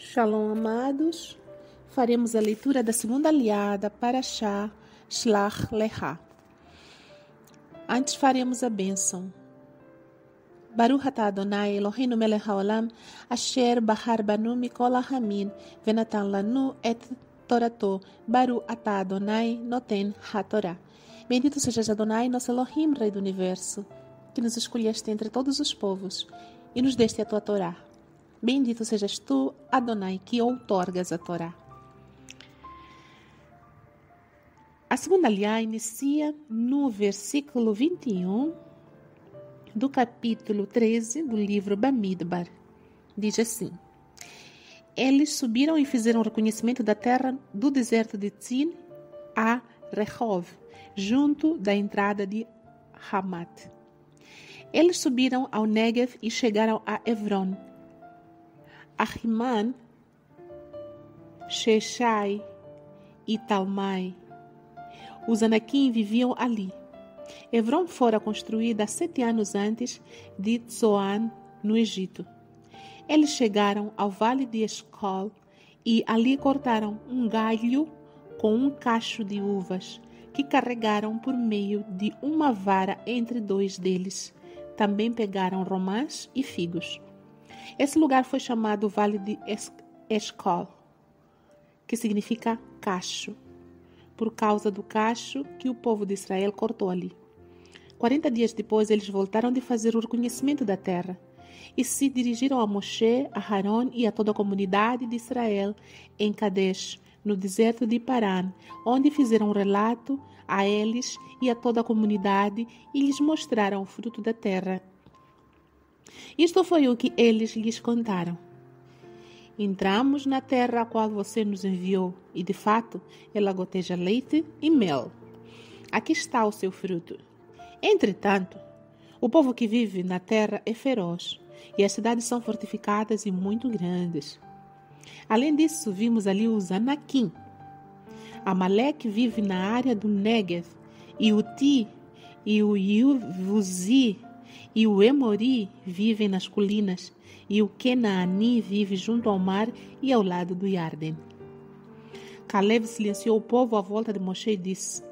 Shalom, amados. Faremos a leitura da segunda aliada para Shah Shlach Lecha. Antes faremos a bênção. Baruch atah Adonai Eloheinu melech haolam asher bahar banu mikol hamin venatan lanu et torato Baruch atah Adonai noten hatorah. Bendito sejas Adonai, nosso Elohim, Rei do Universo, que nos escolheste entre todos os povos e nos deste a tua Torá. Bendito sejas tu, Adonai, que outorgas a Torá. A segunda aliá inicia no versículo 21 do capítulo 13 do livro Bamidbar. Diz assim: Eles subiram e fizeram reconhecimento da terra do deserto de Tzin a Rehov, junto da entrada de Hamat. Eles subiram ao Negev e chegaram a Evron, Ahiman, Sheshai e Talmai. Os Anakim viviam ali. Evron fora construída sete anos antes de Tzoan, no Egito. Eles chegaram ao vale de Escol e ali cortaram um galho com um cacho de uvas que carregaram por meio de uma vara entre dois deles. Também pegaram romãs e figos. Esse lugar foi chamado Vale de Escol, que significa cacho, por causa do cacho que o povo de Israel cortou ali. Quarenta dias depois, eles voltaram de fazer o reconhecimento da terra e se dirigiram a Moshe, a Haron e a toda a comunidade de Israel em Kadesh, no deserto de Paran, onde fizeram um relato a eles e a toda a comunidade e lhes mostraram o fruto da terra isto foi o que eles lhes contaram. Entramos na terra a qual você nos enviou, e de fato ela goteja leite e mel. Aqui está o seu fruto. Entretanto, o povo que vive na terra é feroz, e as cidades são fortificadas e muito grandes. Além disso, vimos ali os Anakim. Amalek vive na área do Negev, e o Ti e o Yuvuzi e o Emori vive nas colinas, e o Kenaani vive junto ao mar e ao lado do Yarden. Caleb silenciou o povo à volta de Moshe e disse: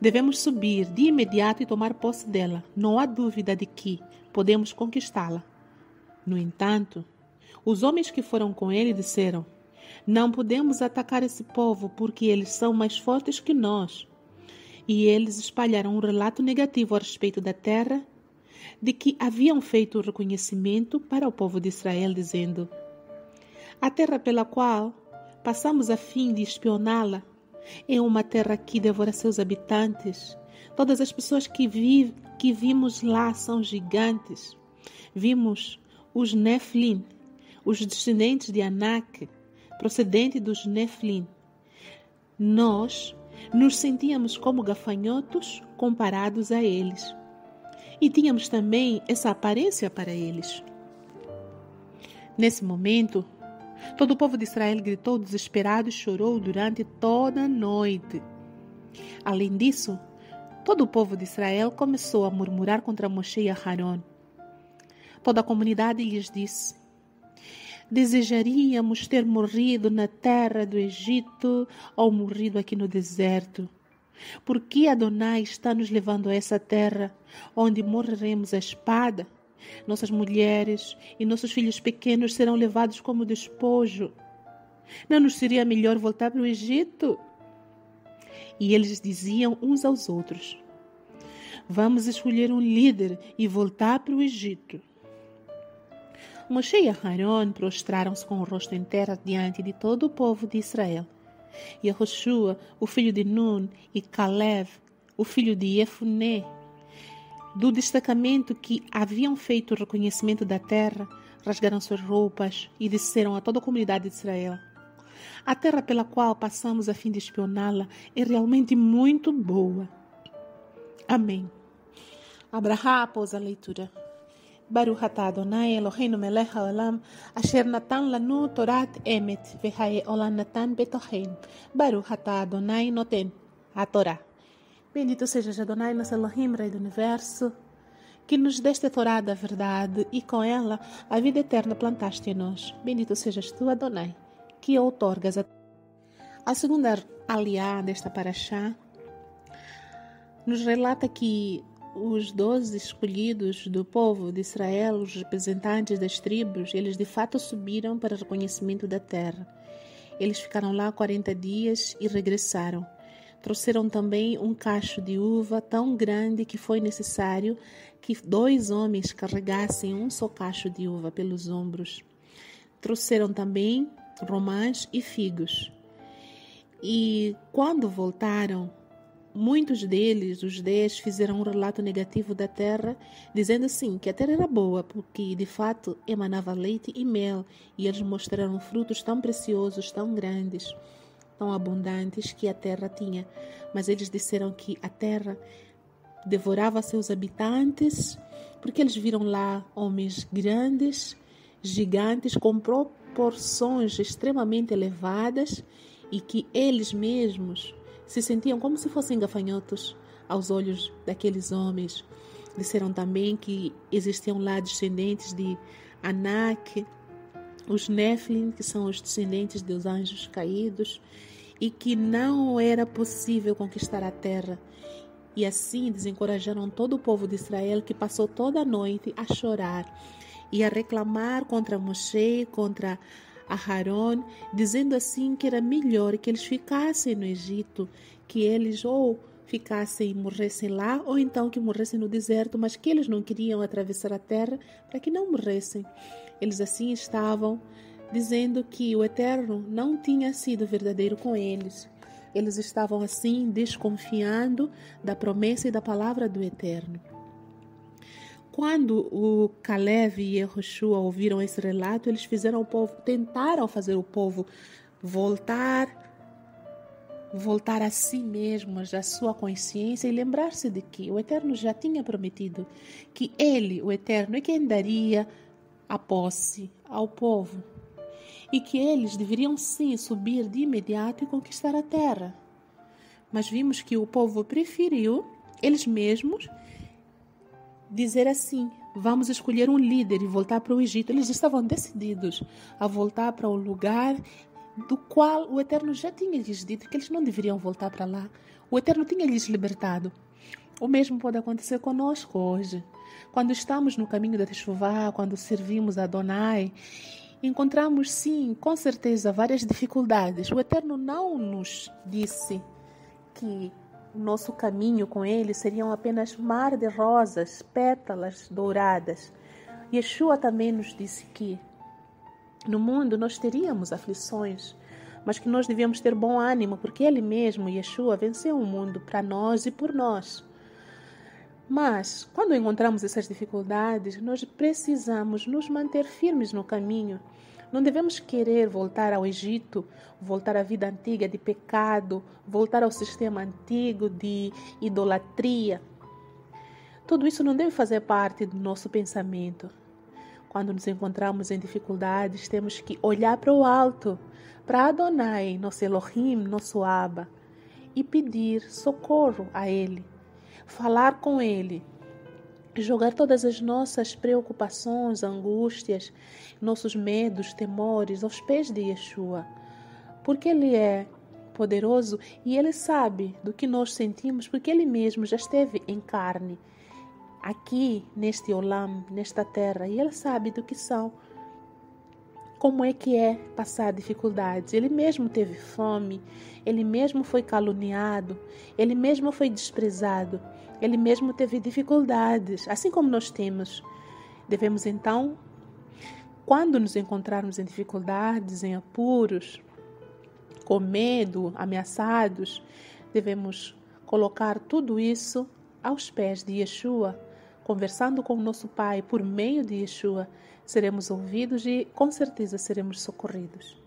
Devemos subir de imediato e tomar posse dela. Não há dúvida de que podemos conquistá-la. No entanto, os homens que foram com ele disseram: Não podemos atacar esse povo porque eles são mais fortes que nós. E eles espalharam um relato negativo a respeito da terra de que haviam feito o reconhecimento para o povo de Israel, dizendo: A terra pela qual passamos a fim de espioná-la é uma terra que devora seus habitantes. Todas as pessoas que, vi, que vimos lá são gigantes. Vimos os Neflim, os descendentes de Anak, procedente dos Neflim. Nós nos sentíamos como gafanhotos comparados a eles e tínhamos também essa aparência para eles. Nesse momento, todo o povo de Israel gritou desesperado e chorou durante toda a noite. Além disso, todo o povo de Israel começou a murmurar contra Moshe e Aharon. Toda a comunidade lhes disse: Desejaríamos ter morrido na terra do Egito ou morrido aqui no deserto. Por que Adonai está nos levando a essa terra onde morreremos a espada? Nossas mulheres e nossos filhos pequenos serão levados como despojo. Não nos seria melhor voltar para o Egito? E eles diziam uns aos outros: Vamos escolher um líder e voltar para o Egito. Moshe e Aharon prostraram-se com o rosto em terra diante de todo o povo de Israel. Yehoshua, o filho de Nun, e Caleb, o filho de Yefuné, do destacamento que haviam feito o reconhecimento da terra, rasgaram suas roupas e disseram a toda a comunidade de Israel: A terra pela qual passamos a fim de espioná-la é realmente muito boa. Amém. Abraha após a leitura. Adonai Eloheinu melech haolam asher natan lanu torat emet vehae olam natan betochen. Baruch atah Adonai noten a Torá. Bendito seja Adonai, nosso Elohim, Rei do Universo, que nos deste a Torá da verdade e com ela a vida eterna plantaste em nós. Bendito sejas tu, Adonai, que outorgas a... A segunda aliá desta paraxá nos relata que os doze escolhidos do povo de Israel, os representantes das tribos, eles de fato subiram para o reconhecimento da terra. Eles ficaram lá 40 dias e regressaram. Trouxeram também um cacho de uva tão grande que foi necessário que dois homens carregassem um só cacho de uva pelos ombros. Trouxeram também romãs e figos. E quando voltaram, muitos deles, os dez, fizeram um relato negativo da terra, dizendo assim que a terra era boa, porque de fato emanava leite e mel, e eles mostraram frutos tão preciosos, tão grandes tão abundantes que a terra tinha. Mas eles disseram que a terra devorava seus habitantes, porque eles viram lá homens grandes, gigantes, com proporções extremamente elevadas e que eles mesmos se sentiam como se fossem gafanhotos aos olhos daqueles homens. Disseram também que existiam lá descendentes de Anak, os Nephilim, que são os descendentes dos anjos caídos, e que não era possível conquistar a terra. E assim desencorajaram todo o povo de Israel, que passou toda a noite a chorar e a reclamar contra Moshe, contra Aharon, dizendo assim que era melhor que eles ficassem no Egito, que eles ou ficassem e morressem lá, ou então que morressem no deserto, mas que eles não queriam atravessar a terra para que não morressem. Eles assim estavam dizendo que o Eterno não tinha sido verdadeiro com eles. Eles estavam assim desconfiando da promessa e da palavra do Eterno. Quando o Caleb e Yehoshua ouviram esse relato, eles fizeram o povo, tentaram fazer o povo voltar voltar a si mesmos, à sua consciência e lembrar-se de que o Eterno já tinha prometido que ele, o Eterno, é quem daria a posse ao povo e que eles deveriam sim subir de imediato e conquistar a terra. Mas vimos que o povo preferiu, eles mesmos, dizer assim: vamos escolher um líder e voltar para o Egito. Eles estavam decididos a voltar para o lugar do qual o Eterno já tinha lhes dito que eles não deveriam voltar para lá. O Eterno tinha lhes libertado. O mesmo pode acontecer conosco hoje. Quando estamos no caminho da Teshuvah, quando servimos a Adonai encontramos sim, com certeza, várias dificuldades. O Eterno não nos disse que nosso caminho com Ele seriam apenas mar de rosas, pétalas douradas. Yeshua também nos disse que no mundo nós teríamos aflições, mas que nós devíamos ter bom ânimo, porque Ele mesmo, Yeshua, venceu o mundo para nós e por nós. Mas, quando encontramos essas dificuldades, nós precisamos nos manter firmes no caminho. Não devemos querer voltar ao Egito, voltar à vida antiga de pecado, voltar ao sistema antigo de idolatria. Tudo isso não deve fazer parte do nosso pensamento. Quando nos encontramos em dificuldades, temos que olhar para o alto, para Adonai, nosso Elohim, nosso Abba, e pedir socorro a Ele falar com Ele, jogar todas as nossas preocupações, angústias, nossos medos, temores aos pés de Yeshua, porque Ele é poderoso e Ele sabe do que nós sentimos, porque Ele mesmo já esteve em carne aqui neste Olam, nesta terra, e Ele sabe do que são como é que é passar dificuldades. Ele mesmo teve fome, ele mesmo foi caluniado, ele mesmo foi desprezado, ele mesmo teve dificuldades, assim como nós temos. Devemos então, quando nos encontrarmos em dificuldades, em apuros, com medo, ameaçados, devemos colocar tudo isso aos pés de Yeshua, conversando com o nosso Pai por meio de Yeshua seremos ouvidos e com certeza seremos socorridos.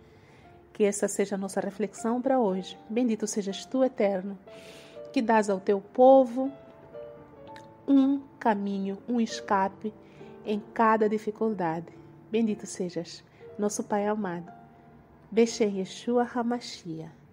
Que essa seja a nossa reflexão para hoje. Bendito sejas tu, Eterno, que dás ao teu povo um caminho, um escape em cada dificuldade. Bendito sejas, nosso Pai amado. Beshem Yeshua HaMashiach.